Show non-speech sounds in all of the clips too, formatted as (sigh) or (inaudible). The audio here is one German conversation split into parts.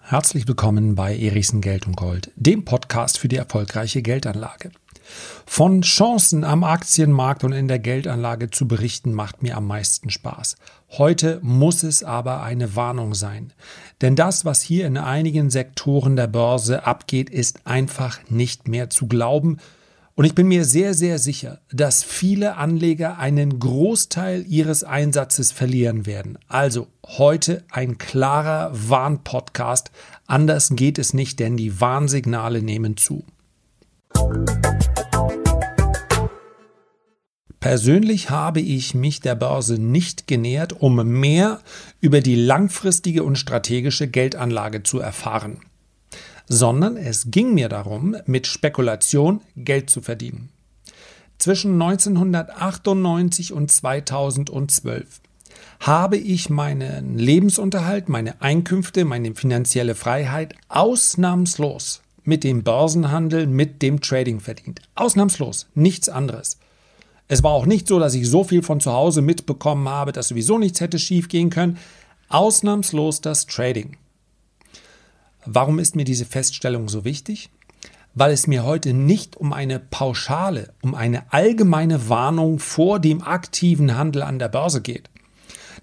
Herzlich willkommen bei Erichsen Geld und Gold, dem Podcast für die erfolgreiche Geldanlage. Von Chancen am Aktienmarkt und in der Geldanlage zu berichten macht mir am meisten Spaß. Heute muss es aber eine Warnung sein. Denn das, was hier in einigen Sektoren der Börse abgeht, ist einfach nicht mehr zu glauben und ich bin mir sehr, sehr sicher, dass viele Anleger einen Großteil ihres Einsatzes verlieren werden. Also heute ein klarer Warnpodcast. Anders geht es nicht, denn die Warnsignale nehmen zu. Persönlich habe ich mich der Börse nicht genähert, um mehr über die langfristige und strategische Geldanlage zu erfahren sondern es ging mir darum, mit Spekulation Geld zu verdienen. Zwischen 1998 und 2012 habe ich meinen Lebensunterhalt, meine Einkünfte, meine finanzielle Freiheit ausnahmslos mit dem Börsenhandel, mit dem Trading verdient. Ausnahmslos, nichts anderes. Es war auch nicht so, dass ich so viel von zu Hause mitbekommen habe, dass sowieso nichts hätte schiefgehen können. Ausnahmslos das Trading. Warum ist mir diese Feststellung so wichtig? Weil es mir heute nicht um eine pauschale, um eine allgemeine Warnung vor dem aktiven Handel an der Börse geht.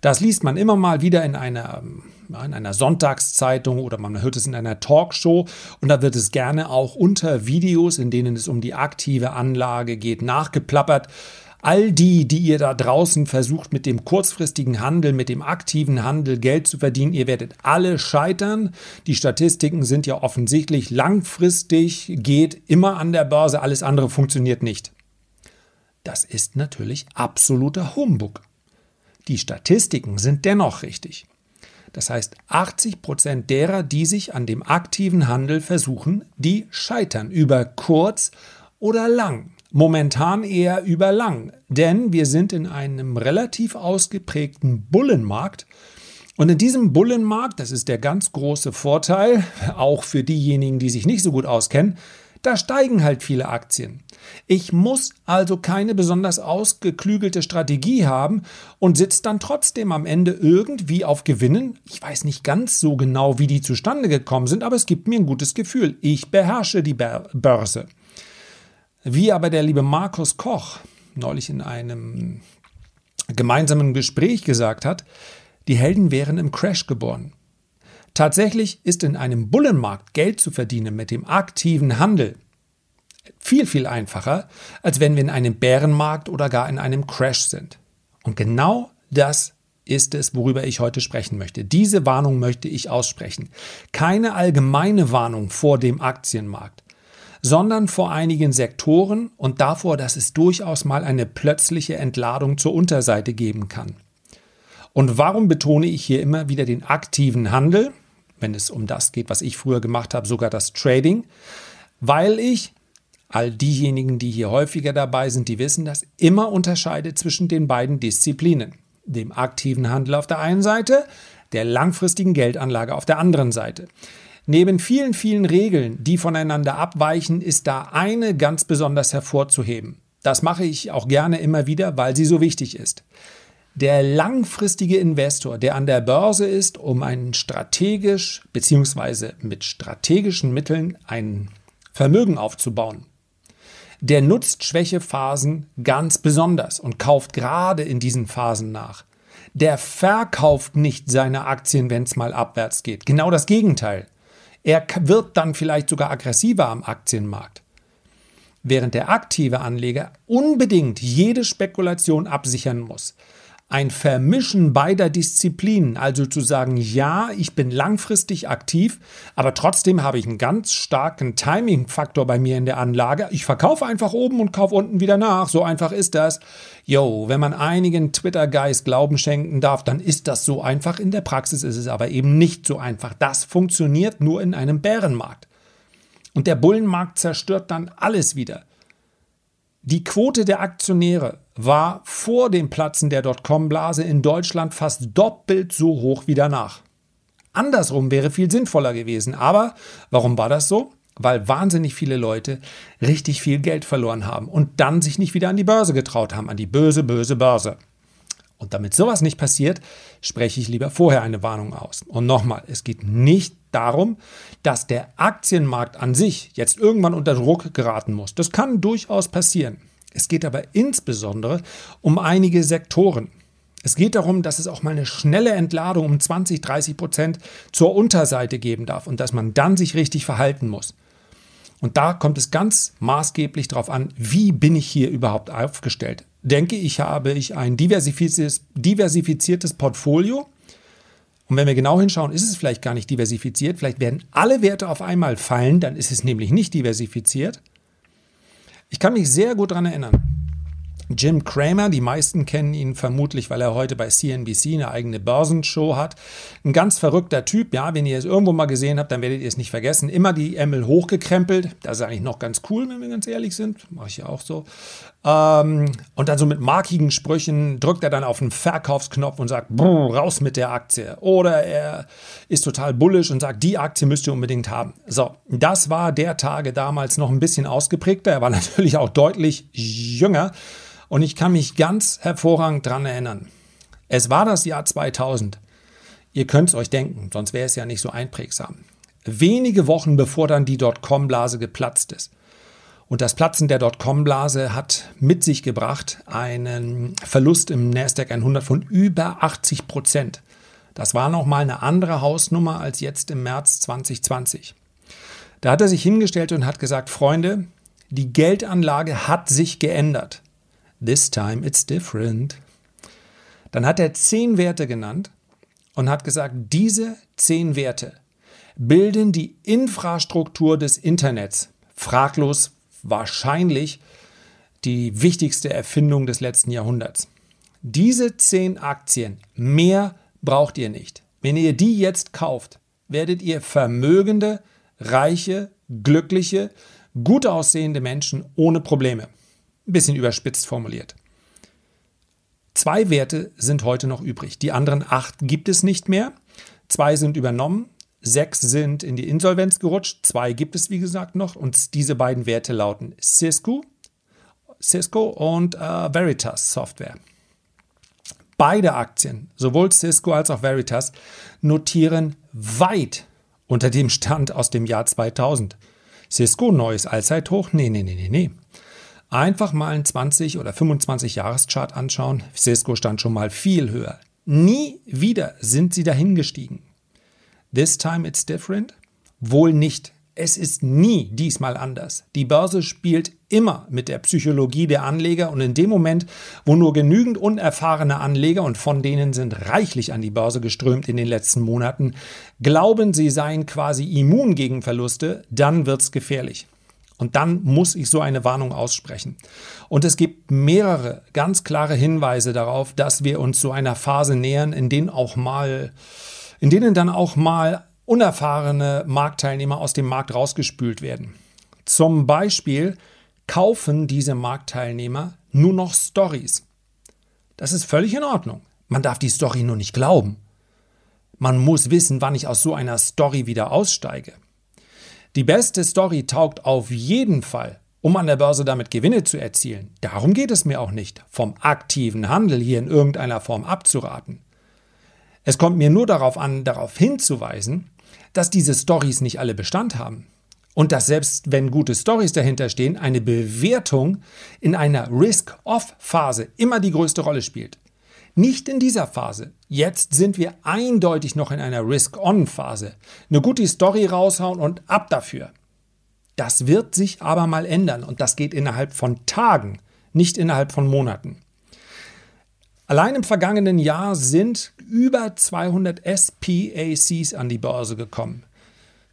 Das liest man immer mal wieder in einer, in einer Sonntagszeitung oder man hört es in einer Talkshow und da wird es gerne auch unter Videos, in denen es um die aktive Anlage geht, nachgeplappert. All die, die ihr da draußen versucht, mit dem kurzfristigen Handel, mit dem aktiven Handel Geld zu verdienen, ihr werdet alle scheitern. Die Statistiken sind ja offensichtlich. Langfristig geht immer an der Börse, alles andere funktioniert nicht. Das ist natürlich absoluter Humbug. Die Statistiken sind dennoch richtig. Das heißt, 80 Prozent derer, die sich an dem aktiven Handel versuchen, die scheitern über kurz oder lang. Momentan eher über lang, denn wir sind in einem relativ ausgeprägten Bullenmarkt. Und in diesem Bullenmarkt, das ist der ganz große Vorteil, (laughs) auch für diejenigen, die sich nicht so gut auskennen, da steigen halt viele Aktien. Ich muss also keine besonders ausgeklügelte Strategie haben und sitze dann trotzdem am Ende irgendwie auf Gewinnen. Ich weiß nicht ganz so genau, wie die zustande gekommen sind, aber es gibt mir ein gutes Gefühl. Ich beherrsche die Börse. Wie aber der liebe Markus Koch neulich in einem gemeinsamen Gespräch gesagt hat, die Helden wären im Crash geboren. Tatsächlich ist in einem Bullenmarkt Geld zu verdienen mit dem aktiven Handel viel, viel einfacher, als wenn wir in einem Bärenmarkt oder gar in einem Crash sind. Und genau das ist es, worüber ich heute sprechen möchte. Diese Warnung möchte ich aussprechen. Keine allgemeine Warnung vor dem Aktienmarkt sondern vor einigen Sektoren und davor, dass es durchaus mal eine plötzliche Entladung zur Unterseite geben kann. Und warum betone ich hier immer wieder den aktiven Handel, wenn es um das geht, was ich früher gemacht habe, sogar das Trading? Weil ich, all diejenigen, die hier häufiger dabei sind, die wissen das, immer unterscheide zwischen den beiden Disziplinen. Dem aktiven Handel auf der einen Seite, der langfristigen Geldanlage auf der anderen Seite. Neben vielen, vielen Regeln, die voneinander abweichen, ist da eine ganz besonders hervorzuheben. Das mache ich auch gerne immer wieder, weil sie so wichtig ist. Der langfristige Investor, der an der Börse ist, um ein strategisch bzw. mit strategischen Mitteln ein Vermögen aufzubauen, der nutzt Schwächephasen ganz besonders und kauft gerade in diesen Phasen nach. Der verkauft nicht seine Aktien, wenn es mal abwärts geht. Genau das Gegenteil. Er wird dann vielleicht sogar aggressiver am Aktienmarkt. Während der aktive Anleger unbedingt jede Spekulation absichern muss ein Vermischen beider Disziplinen, also zu sagen, ja, ich bin langfristig aktiv, aber trotzdem habe ich einen ganz starken Timing-Faktor bei mir in der Anlage. Ich verkaufe einfach oben und kaufe unten wieder nach. So einfach ist das. Yo, wenn man einigen Twitter-Guys Glauben schenken darf, dann ist das so einfach. In der Praxis ist es aber eben nicht so einfach. Das funktioniert nur in einem Bärenmarkt. Und der Bullenmarkt zerstört dann alles wieder. Die Quote der Aktionäre war vor dem Platzen der Dotcom-Blase in Deutschland fast doppelt so hoch wie danach. Andersrum wäre viel sinnvoller gewesen. Aber warum war das so? Weil wahnsinnig viele Leute richtig viel Geld verloren haben und dann sich nicht wieder an die Börse getraut haben, an die böse, böse Börse. Und damit sowas nicht passiert, spreche ich lieber vorher eine Warnung aus. Und nochmal, es geht nicht darum, dass der Aktienmarkt an sich jetzt irgendwann unter Druck geraten muss. Das kann durchaus passieren. Es geht aber insbesondere um einige Sektoren. Es geht darum, dass es auch mal eine schnelle Entladung um 20, 30 Prozent zur Unterseite geben darf und dass man dann sich richtig verhalten muss. Und da kommt es ganz maßgeblich darauf an, wie bin ich hier überhaupt aufgestellt. Denke ich, habe ich ein diversifiziertes, diversifiziertes Portfolio. Und wenn wir genau hinschauen, ist es vielleicht gar nicht diversifiziert. Vielleicht werden alle Werte auf einmal fallen, dann ist es nämlich nicht diversifiziert. Ich kann mich sehr gut daran erinnern. Jim Cramer, die meisten kennen ihn vermutlich, weil er heute bei CNBC eine eigene Börsenshow hat. Ein ganz verrückter Typ, ja, wenn ihr es irgendwo mal gesehen habt, dann werdet ihr es nicht vergessen. Immer die Emmel hochgekrempelt. Das ist eigentlich noch ganz cool, wenn wir ganz ehrlich sind. Mache ich ja auch so. Ähm, und dann so mit markigen Sprüchen drückt er dann auf den Verkaufsknopf und sagt, raus mit der Aktie. Oder er ist total bullisch und sagt, die Aktie müsst ihr unbedingt haben. So, das war der Tage damals noch ein bisschen ausgeprägter. Er war (laughs) natürlich auch deutlich jünger. Und ich kann mich ganz hervorragend daran erinnern. Es war das Jahr 2000. Ihr könnt es euch denken, sonst wäre es ja nicht so einprägsam. Wenige Wochen bevor dann die Dotcom-Blase geplatzt ist. Und das Platzen der Dotcom-Blase hat mit sich gebracht einen Verlust im Nasdaq 100 von über 80 Prozent. Das war nochmal eine andere Hausnummer als jetzt im März 2020. Da hat er sich hingestellt und hat gesagt, Freunde, die Geldanlage hat sich geändert. This time it's different. Dann hat er zehn Werte genannt und hat gesagt, diese zehn Werte bilden die Infrastruktur des Internets. Fraglos wahrscheinlich die wichtigste Erfindung des letzten Jahrhunderts. Diese zehn Aktien, mehr braucht ihr nicht. Wenn ihr die jetzt kauft, werdet ihr vermögende, reiche, glückliche, gut aussehende Menschen ohne Probleme. Ein bisschen überspitzt formuliert. Zwei Werte sind heute noch übrig. Die anderen acht gibt es nicht mehr. Zwei sind übernommen. Sechs sind in die Insolvenz gerutscht. Zwei gibt es, wie gesagt, noch. Und diese beiden Werte lauten Cisco, Cisco und äh, Veritas Software. Beide Aktien, sowohl Cisco als auch Veritas, notieren weit unter dem Stand aus dem Jahr 2000. Cisco neues Allzeithoch? Nee, nee, nee, nee, nee. Einfach mal einen 20 oder 25 Jahreschart anschauen. Cisco stand schon mal viel höher. Nie wieder sind sie dahingestiegen. This time it's different? Wohl nicht. Es ist nie diesmal anders. Die Börse spielt immer mit der Psychologie der Anleger und in dem Moment, wo nur genügend unerfahrene Anleger und von denen sind reichlich an die Börse geströmt in den letzten Monaten, glauben, sie seien quasi immun gegen Verluste, dann wird's gefährlich. Und dann muss ich so eine Warnung aussprechen. Und es gibt mehrere ganz klare Hinweise darauf, dass wir uns so einer Phase nähern, in denen auch mal, in denen dann auch mal unerfahrene Marktteilnehmer aus dem Markt rausgespült werden. Zum Beispiel kaufen diese Marktteilnehmer nur noch Stories. Das ist völlig in Ordnung. Man darf die Story nur nicht glauben. Man muss wissen, wann ich aus so einer Story wieder aussteige. Die beste Story taugt auf jeden Fall, um an der Börse damit Gewinne zu erzielen. Darum geht es mir auch nicht, vom aktiven Handel hier in irgendeiner Form abzuraten. Es kommt mir nur darauf an, darauf hinzuweisen, dass diese Stories nicht alle Bestand haben. Und dass selbst wenn gute Stories dahinter stehen, eine Bewertung in einer Risk-Off-Phase immer die größte Rolle spielt. Nicht in dieser Phase. Jetzt sind wir eindeutig noch in einer Risk-On-Phase. Eine gute Story raushauen und ab dafür. Das wird sich aber mal ändern und das geht innerhalb von Tagen, nicht innerhalb von Monaten. Allein im vergangenen Jahr sind über 200 SPACs an die Börse gekommen.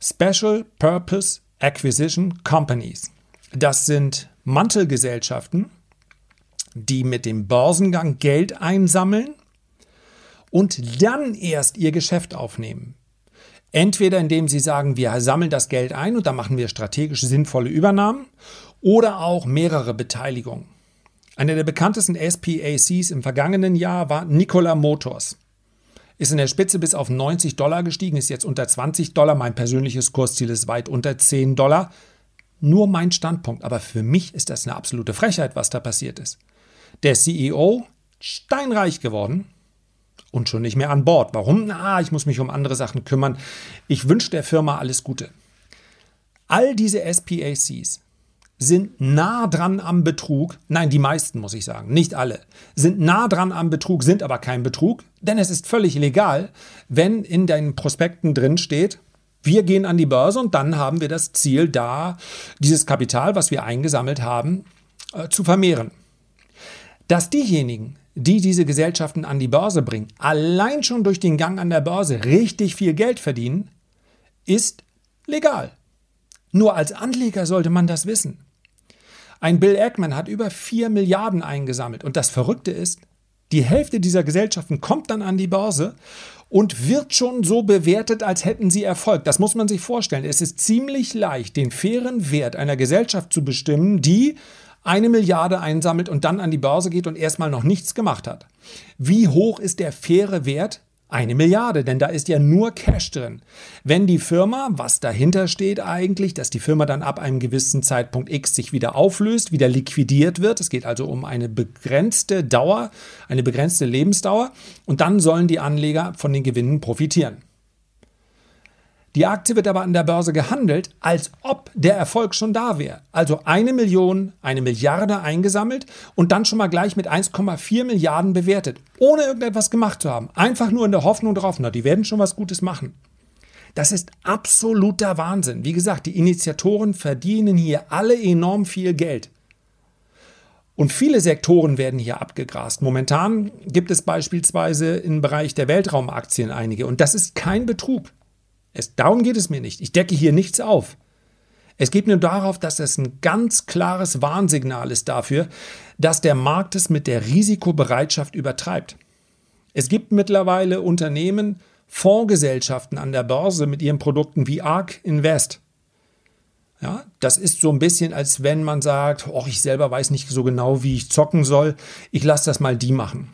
Special Purpose Acquisition Companies. Das sind Mantelgesellschaften, die mit dem Börsengang Geld einsammeln und dann erst ihr Geschäft aufnehmen. Entweder indem sie sagen, wir sammeln das Geld ein und dann machen wir strategisch sinnvolle Übernahmen oder auch mehrere Beteiligungen. Eine der bekanntesten SPACs im vergangenen Jahr war Nikola Motors. Ist in der Spitze bis auf 90 Dollar gestiegen, ist jetzt unter 20 Dollar. Mein persönliches Kursziel ist weit unter 10 Dollar. Nur mein Standpunkt. Aber für mich ist das eine absolute Frechheit, was da passiert ist. Der CEO steinreich geworden und schon nicht mehr an Bord. Warum? Na, ich muss mich um andere Sachen kümmern. Ich wünsche der Firma alles Gute. All diese SPACs sind nah dran am Betrug. Nein, die meisten muss ich sagen, nicht alle. Sind nah dran am Betrug, sind aber kein Betrug, denn es ist völlig legal, wenn in deinen Prospekten drin steht, wir gehen an die Börse und dann haben wir das Ziel da, dieses Kapital, was wir eingesammelt haben, äh, zu vermehren. Dass diejenigen, die diese Gesellschaften an die Börse bringen, allein schon durch den Gang an der Börse richtig viel Geld verdienen, ist legal. Nur als Anleger sollte man das wissen. Ein Bill Ackman hat über 4 Milliarden eingesammelt. Und das Verrückte ist, die Hälfte dieser Gesellschaften kommt dann an die Börse und wird schon so bewertet, als hätten sie Erfolg. Das muss man sich vorstellen. Es ist ziemlich leicht, den fairen Wert einer Gesellschaft zu bestimmen, die eine Milliarde einsammelt und dann an die Börse geht und erstmal noch nichts gemacht hat. Wie hoch ist der faire Wert eine Milliarde, denn da ist ja nur Cash drin. Wenn die Firma, was dahinter steht eigentlich, dass die Firma dann ab einem gewissen Zeitpunkt X sich wieder auflöst, wieder liquidiert wird, es geht also um eine begrenzte Dauer, eine begrenzte Lebensdauer, und dann sollen die Anleger von den Gewinnen profitieren. Die Aktie wird aber an der Börse gehandelt, als ob der Erfolg schon da wäre. Also eine Million, eine Milliarde eingesammelt und dann schon mal gleich mit 1,4 Milliarden bewertet, ohne irgendetwas gemacht zu haben. Einfach nur in der Hoffnung drauf, na, die werden schon was Gutes machen. Das ist absoluter Wahnsinn. Wie gesagt, die Initiatoren verdienen hier alle enorm viel Geld. Und viele Sektoren werden hier abgegrast. Momentan gibt es beispielsweise im Bereich der Weltraumaktien einige. Und das ist kein Betrug. Es, darum geht es mir nicht. Ich decke hier nichts auf. Es geht nur darauf, dass es ein ganz klares Warnsignal ist dafür, dass der Markt es mit der Risikobereitschaft übertreibt. Es gibt mittlerweile Unternehmen, Fondsgesellschaften an der Börse mit ihren Produkten wie ARK Invest. Ja, das ist so ein bisschen, als wenn man sagt, oh, ich selber weiß nicht so genau, wie ich zocken soll. Ich lasse das mal die machen.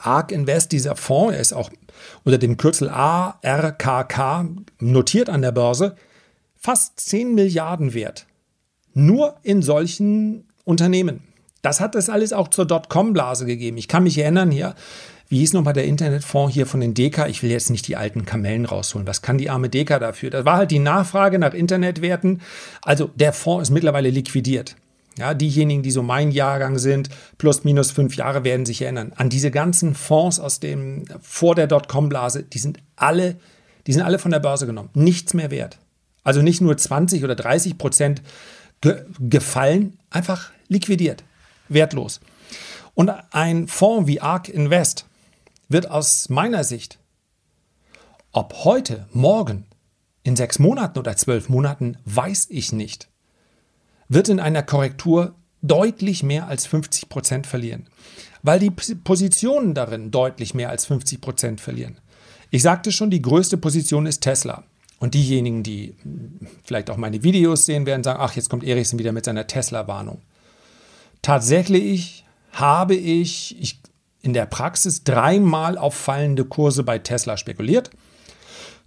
ARK Invest, dieser Fonds, er ist auch unter dem Kürzel ARKK notiert an der Börse, fast 10 Milliarden wert. Nur in solchen Unternehmen. Das hat es alles auch zur Dotcom-Blase gegeben. Ich kann mich erinnern hier, wie hieß nochmal der Internetfonds hier von den Deka? Ich will jetzt nicht die alten Kamellen rausholen. Was kann die arme Deka dafür? Das war halt die Nachfrage nach Internetwerten. Also der Fonds ist mittlerweile liquidiert. Ja, diejenigen, die so mein Jahrgang sind, plus minus fünf Jahre, werden sich erinnern. An diese ganzen Fonds aus dem, vor der Dotcom-Blase, die sind alle, die sind alle von der Börse genommen. Nichts mehr wert. Also nicht nur 20 oder 30 Prozent ge gefallen, einfach liquidiert. Wertlos. Und ein Fonds wie ARK Invest wird aus meiner Sicht, ob heute, morgen, in sechs Monaten oder zwölf Monaten, weiß ich nicht wird in einer Korrektur deutlich mehr als 50 Prozent verlieren, weil die Positionen darin deutlich mehr als 50 Prozent verlieren. Ich sagte schon, die größte Position ist Tesla. Und diejenigen, die vielleicht auch meine Videos sehen, werden sagen, ach, jetzt kommt Ericsson wieder mit seiner Tesla-Warnung. Tatsächlich habe ich, ich in der Praxis dreimal auf fallende Kurse bei Tesla spekuliert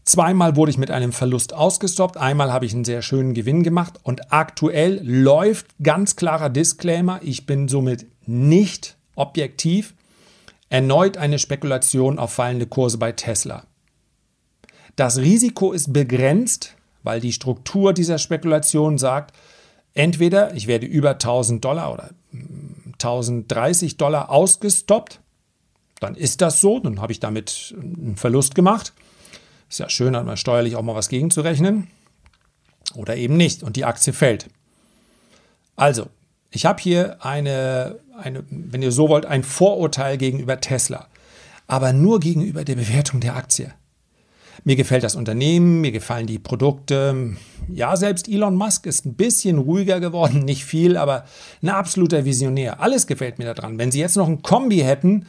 Zweimal wurde ich mit einem Verlust ausgestoppt, einmal habe ich einen sehr schönen Gewinn gemacht. Und aktuell läuft ganz klarer Disclaimer, ich bin somit nicht objektiv, erneut eine Spekulation auf fallende Kurse bei Tesla. Das Risiko ist begrenzt, weil die Struktur dieser Spekulation sagt, entweder ich werde über 1000 Dollar oder 1030 Dollar ausgestoppt, dann ist das so, dann habe ich damit einen Verlust gemacht. Ist ja schön, hat man steuerlich auch mal was gegenzurechnen. Oder eben nicht. Und die Aktie fällt. Also, ich habe hier eine, eine, wenn ihr so wollt, ein Vorurteil gegenüber Tesla. Aber nur gegenüber der Bewertung der Aktie. Mir gefällt das Unternehmen, mir gefallen die Produkte. Ja, selbst Elon Musk ist ein bisschen ruhiger geworden, (laughs) nicht viel, aber ein absoluter Visionär. Alles gefällt mir daran. Wenn Sie jetzt noch ein Kombi hätten,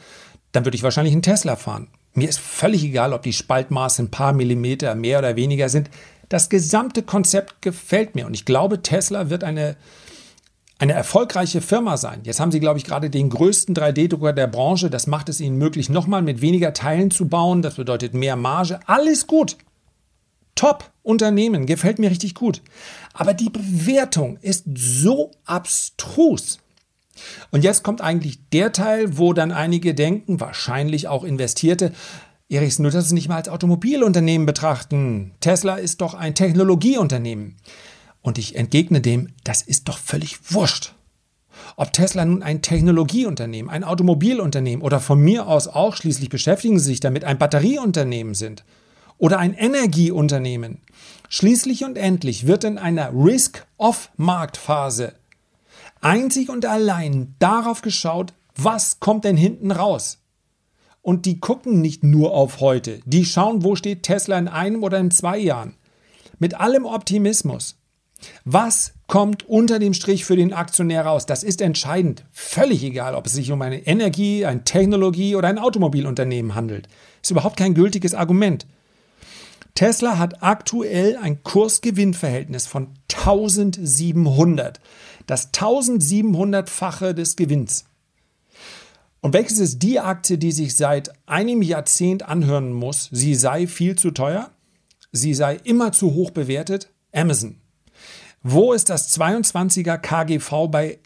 dann würde ich wahrscheinlich einen Tesla fahren. Mir ist völlig egal, ob die Spaltmaße ein paar Millimeter mehr oder weniger sind. Das gesamte Konzept gefällt mir und ich glaube, Tesla wird eine, eine erfolgreiche Firma sein. Jetzt haben sie, glaube ich, gerade den größten 3D-Drucker der Branche. Das macht es ihnen möglich, nochmal mit weniger Teilen zu bauen. Das bedeutet mehr Marge. Alles gut. Top Unternehmen, gefällt mir richtig gut. Aber die Bewertung ist so abstrus. Und jetzt kommt eigentlich der Teil, wo dann einige denken, wahrscheinlich auch Investierte, Erichs, es nicht mal als Automobilunternehmen betrachten. Tesla ist doch ein Technologieunternehmen. Und ich entgegne dem, das ist doch völlig wurscht. Ob Tesla nun ein Technologieunternehmen, ein Automobilunternehmen oder von mir aus auch, schließlich beschäftigen sie sich damit, ein Batterieunternehmen sind oder ein Energieunternehmen. Schließlich und endlich wird in einer Risk-Off-Marktphase einzig und allein darauf geschaut, was kommt denn hinten raus. Und die gucken nicht nur auf heute, die schauen, wo steht Tesla in einem oder in zwei Jahren. Mit allem Optimismus. Was kommt unter dem Strich für den Aktionär raus? Das ist entscheidend. Völlig egal, ob es sich um eine Energie, ein Technologie oder ein Automobilunternehmen handelt. Ist überhaupt kein gültiges Argument. Tesla hat aktuell ein Kursgewinnverhältnis von 1700. Das 1700-fache des Gewinns. Und welches ist die Aktie, die sich seit einem Jahrzehnt anhören muss, sie sei viel zu teuer, sie sei immer zu hoch bewertet? Amazon. Wo ist das 22er KGV bei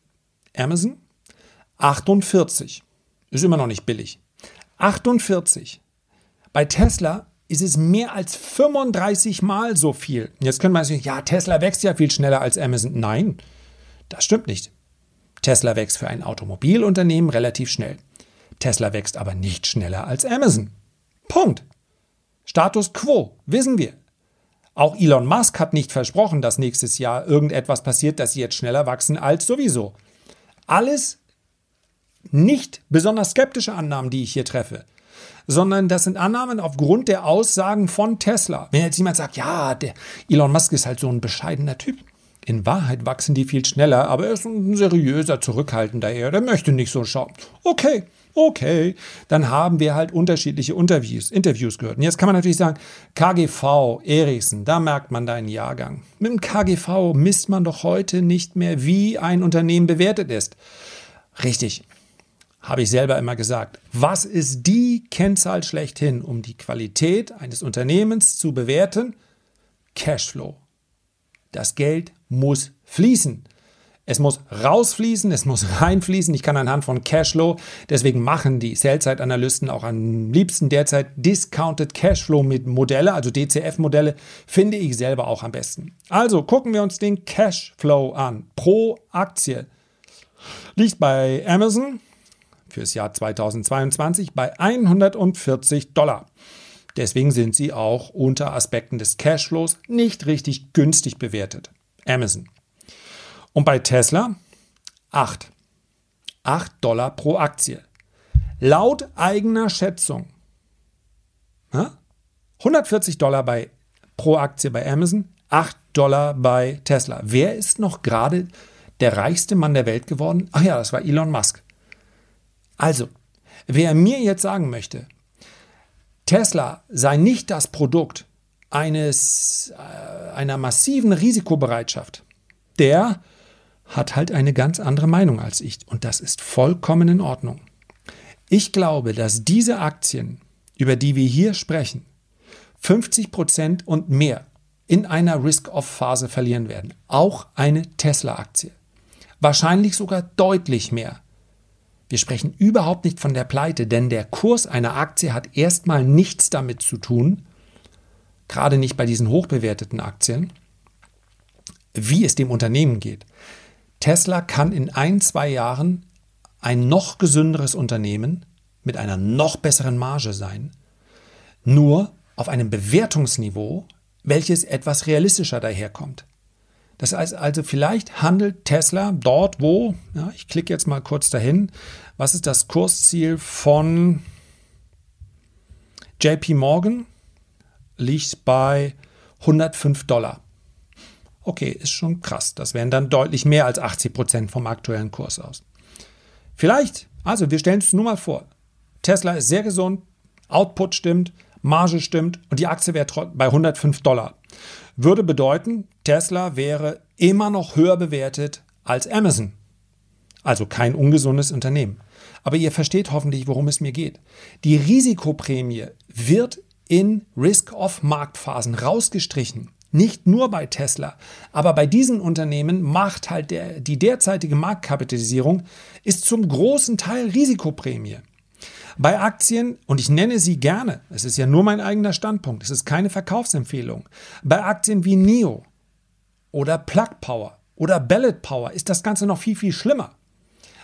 Amazon? 48. Ist immer noch nicht billig. 48. Bei Tesla ist es mehr als 35 Mal so viel. Jetzt können wir sagen, ja, Tesla wächst ja viel schneller als Amazon. Nein, das stimmt nicht. Tesla wächst für ein Automobilunternehmen relativ schnell. Tesla wächst aber nicht schneller als Amazon. Punkt. Status quo, wissen wir. Auch Elon Musk hat nicht versprochen, dass nächstes Jahr irgendetwas passiert, dass sie jetzt schneller wachsen als sowieso. Alles nicht besonders skeptische Annahmen, die ich hier treffe, sondern das sind Annahmen aufgrund der Aussagen von Tesla. Wenn jetzt jemand sagt, ja, der Elon Musk ist halt so ein bescheidener Typ. In Wahrheit wachsen die viel schneller, aber er ist ein seriöser, zurückhaltender eher. Der möchte nicht so schauen. Okay, Okay, dann haben wir halt unterschiedliche Interviews, Interviews gehört. Und jetzt kann man natürlich sagen, KGV, Ericsson, da merkt man deinen Jahrgang. Mit dem KGV misst man doch heute nicht mehr, wie ein Unternehmen bewertet ist. Richtig, habe ich selber immer gesagt. Was ist die Kennzahl schlechthin, um die Qualität eines Unternehmens zu bewerten? Cashflow. Das Geld muss fließen. Es muss rausfließen, es muss reinfließen. Ich kann anhand von Cashflow, deswegen machen die Sell-Side-Analysten auch am liebsten derzeit Discounted Cashflow mit Modelle, also DCF-Modelle, finde ich selber auch am besten. Also gucken wir uns den Cashflow an. Pro Aktie liegt bei Amazon fürs Jahr 2022 bei 140 Dollar. Deswegen sind sie auch unter Aspekten des Cashflows nicht richtig günstig bewertet. Amazon. Und bei Tesla 8. 8 Dollar pro Aktie. Laut eigener Schätzung. 140 Dollar bei, pro Aktie bei Amazon, 8 Dollar bei Tesla. Wer ist noch gerade der reichste Mann der Welt geworden? Ach ja, das war Elon Musk. Also, wer mir jetzt sagen möchte, Tesla sei nicht das Produkt eines, äh, einer massiven Risikobereitschaft, der hat halt eine ganz andere Meinung als ich und das ist vollkommen in Ordnung. Ich glaube, dass diese Aktien, über die wir hier sprechen, 50 Prozent und mehr in einer Risk-Off-Phase verlieren werden. Auch eine Tesla-Aktie. Wahrscheinlich sogar deutlich mehr. Wir sprechen überhaupt nicht von der Pleite, denn der Kurs einer Aktie hat erstmal nichts damit zu tun, gerade nicht bei diesen hochbewerteten Aktien, wie es dem Unternehmen geht. Tesla kann in ein, zwei Jahren ein noch gesünderes Unternehmen mit einer noch besseren Marge sein, nur auf einem Bewertungsniveau, welches etwas realistischer daherkommt. Das heißt also, vielleicht handelt Tesla dort, wo, ja, ich klicke jetzt mal kurz dahin, was ist das Kursziel von JP Morgan? Liegt bei 105 Dollar. Okay, ist schon krass. Das wären dann deutlich mehr als 80 Prozent vom aktuellen Kurs aus. Vielleicht, also wir stellen es nur mal vor. Tesla ist sehr gesund, Output stimmt, Marge stimmt und die Aktie wäre bei 105 Dollar. Würde bedeuten, Tesla wäre immer noch höher bewertet als Amazon. Also kein ungesundes Unternehmen. Aber ihr versteht hoffentlich, worum es mir geht. Die Risikoprämie wird in Risk-Off-Marktphasen rausgestrichen. nicht nur bei Tesla, aber bei diesen Unternehmen macht halt der, die derzeitige Marktkapitalisierung ist zum großen Teil Risikoprämie. Bei Aktien, und ich nenne sie gerne, es ist ja nur mein eigener Standpunkt, es ist keine Verkaufsempfehlung, bei Aktien wie NIO oder Plug Power oder Ballot Power ist das Ganze noch viel, viel schlimmer.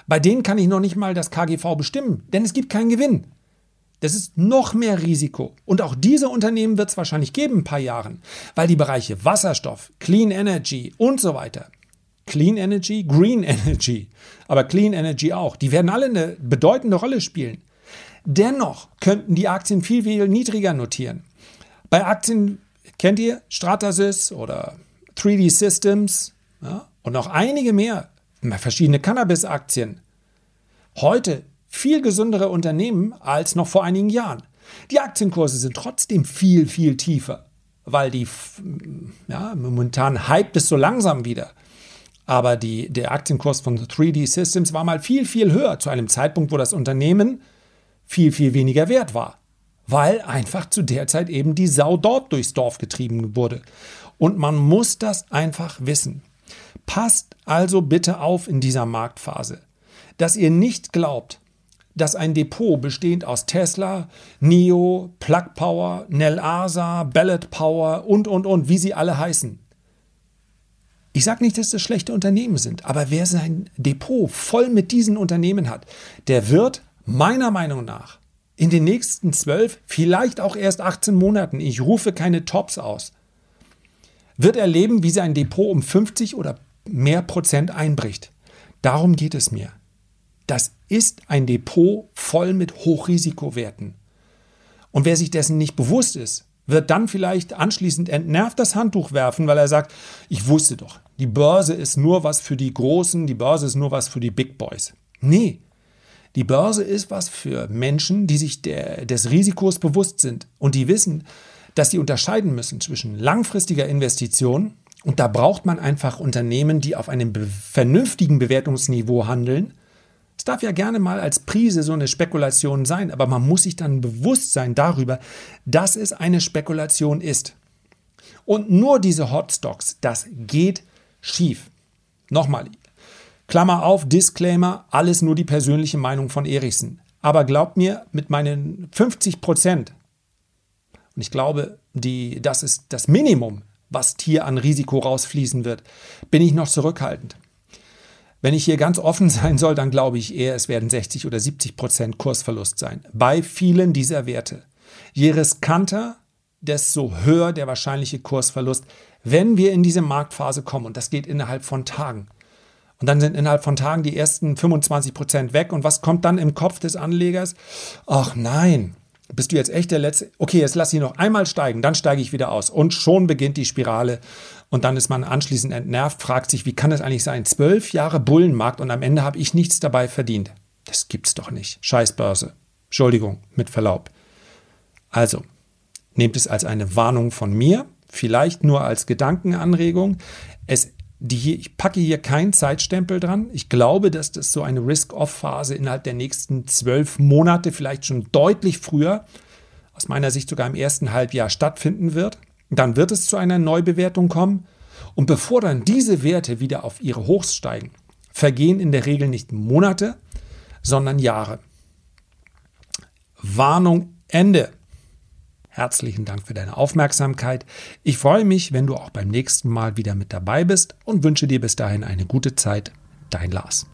Bei denen kann ich noch nicht mal das KGV bestimmen, denn es gibt keinen Gewinn. Das ist noch mehr Risiko. Und auch diese Unternehmen wird es wahrscheinlich geben in ein paar Jahren, weil die Bereiche Wasserstoff, Clean Energy und so weiter, Clean Energy, Green (laughs) Energy, aber Clean Energy auch, die werden alle eine bedeutende Rolle spielen. Dennoch könnten die Aktien viel, viel niedriger notieren. Bei Aktien kennt ihr Stratasys oder 3D Systems ja, und noch einige mehr, verschiedene Cannabis-Aktien. Heute viel gesündere Unternehmen als noch vor einigen Jahren. Die Aktienkurse sind trotzdem viel, viel tiefer, weil die, ja, momentan hype es so langsam wieder. Aber die, der Aktienkurs von 3D Systems war mal viel, viel höher zu einem Zeitpunkt, wo das Unternehmen viel, viel weniger wert war. Weil einfach zu der Zeit eben die Sau dort durchs Dorf getrieben wurde. Und man muss das einfach wissen. Passt also bitte auf in dieser Marktphase, dass ihr nicht glaubt, dass ein Depot bestehend aus Tesla, NIO, Plug Power, Nel Asa, Ballot Power und, und, und, wie sie alle heißen. Ich sage nicht, dass das schlechte Unternehmen sind, aber wer sein Depot voll mit diesen Unternehmen hat, der wird meiner Meinung nach in den nächsten zwölf, vielleicht auch erst 18 Monaten, ich rufe keine Tops aus, wird erleben, wie sein Depot um 50 oder mehr Prozent einbricht. Darum geht es mir. Das ist ein Depot voll mit Hochrisikowerten. Und wer sich dessen nicht bewusst ist, wird dann vielleicht anschließend entnervt das Handtuch werfen, weil er sagt, ich wusste doch, die Börse ist nur was für die Großen, die Börse ist nur was für die Big Boys. Nee, die Börse ist was für Menschen, die sich der, des Risikos bewusst sind und die wissen, dass sie unterscheiden müssen zwischen langfristiger Investition und da braucht man einfach Unternehmen, die auf einem vernünftigen Bewertungsniveau handeln. Es darf ja gerne mal als Prise so eine Spekulation sein, aber man muss sich dann bewusst sein darüber, dass es eine Spekulation ist. Und nur diese Hotstocks, das geht schief. Nochmal, Klammer auf, Disclaimer, alles nur die persönliche Meinung von Erichsen. Aber glaubt mir, mit meinen 50 Prozent, und ich glaube, die, das ist das Minimum, was hier an Risiko rausfließen wird, bin ich noch zurückhaltend. Wenn ich hier ganz offen sein soll, dann glaube ich eher, es werden 60 oder 70 Prozent Kursverlust sein. Bei vielen dieser Werte. Je riskanter, desto höher der wahrscheinliche Kursverlust, wenn wir in diese Marktphase kommen. Und das geht innerhalb von Tagen. Und dann sind innerhalb von Tagen die ersten 25 Prozent weg. Und was kommt dann im Kopf des Anlegers? Ach nein, bist du jetzt echt der Letzte? Okay, jetzt lass ich noch einmal steigen, dann steige ich wieder aus. Und schon beginnt die Spirale. Und dann ist man anschließend entnervt, fragt sich, wie kann das eigentlich sein? Zwölf Jahre Bullenmarkt und am Ende habe ich nichts dabei verdient. Das gibt's doch nicht. Scheißbörse. Entschuldigung, mit Verlaub. Also, nehmt es als eine Warnung von mir, vielleicht nur als Gedankenanregung. Es die, ich packe hier keinen Zeitstempel dran. Ich glaube, dass das so eine Risk-Off-Phase innerhalb der nächsten zwölf Monate, vielleicht schon deutlich früher, aus meiner Sicht sogar im ersten Halbjahr stattfinden wird. Dann wird es zu einer Neubewertung kommen. Und bevor dann diese Werte wieder auf ihre Hochs steigen, vergehen in der Regel nicht Monate, sondern Jahre. Warnung Ende. Herzlichen Dank für deine Aufmerksamkeit. Ich freue mich, wenn du auch beim nächsten Mal wieder mit dabei bist und wünsche dir bis dahin eine gute Zeit. Dein Lars.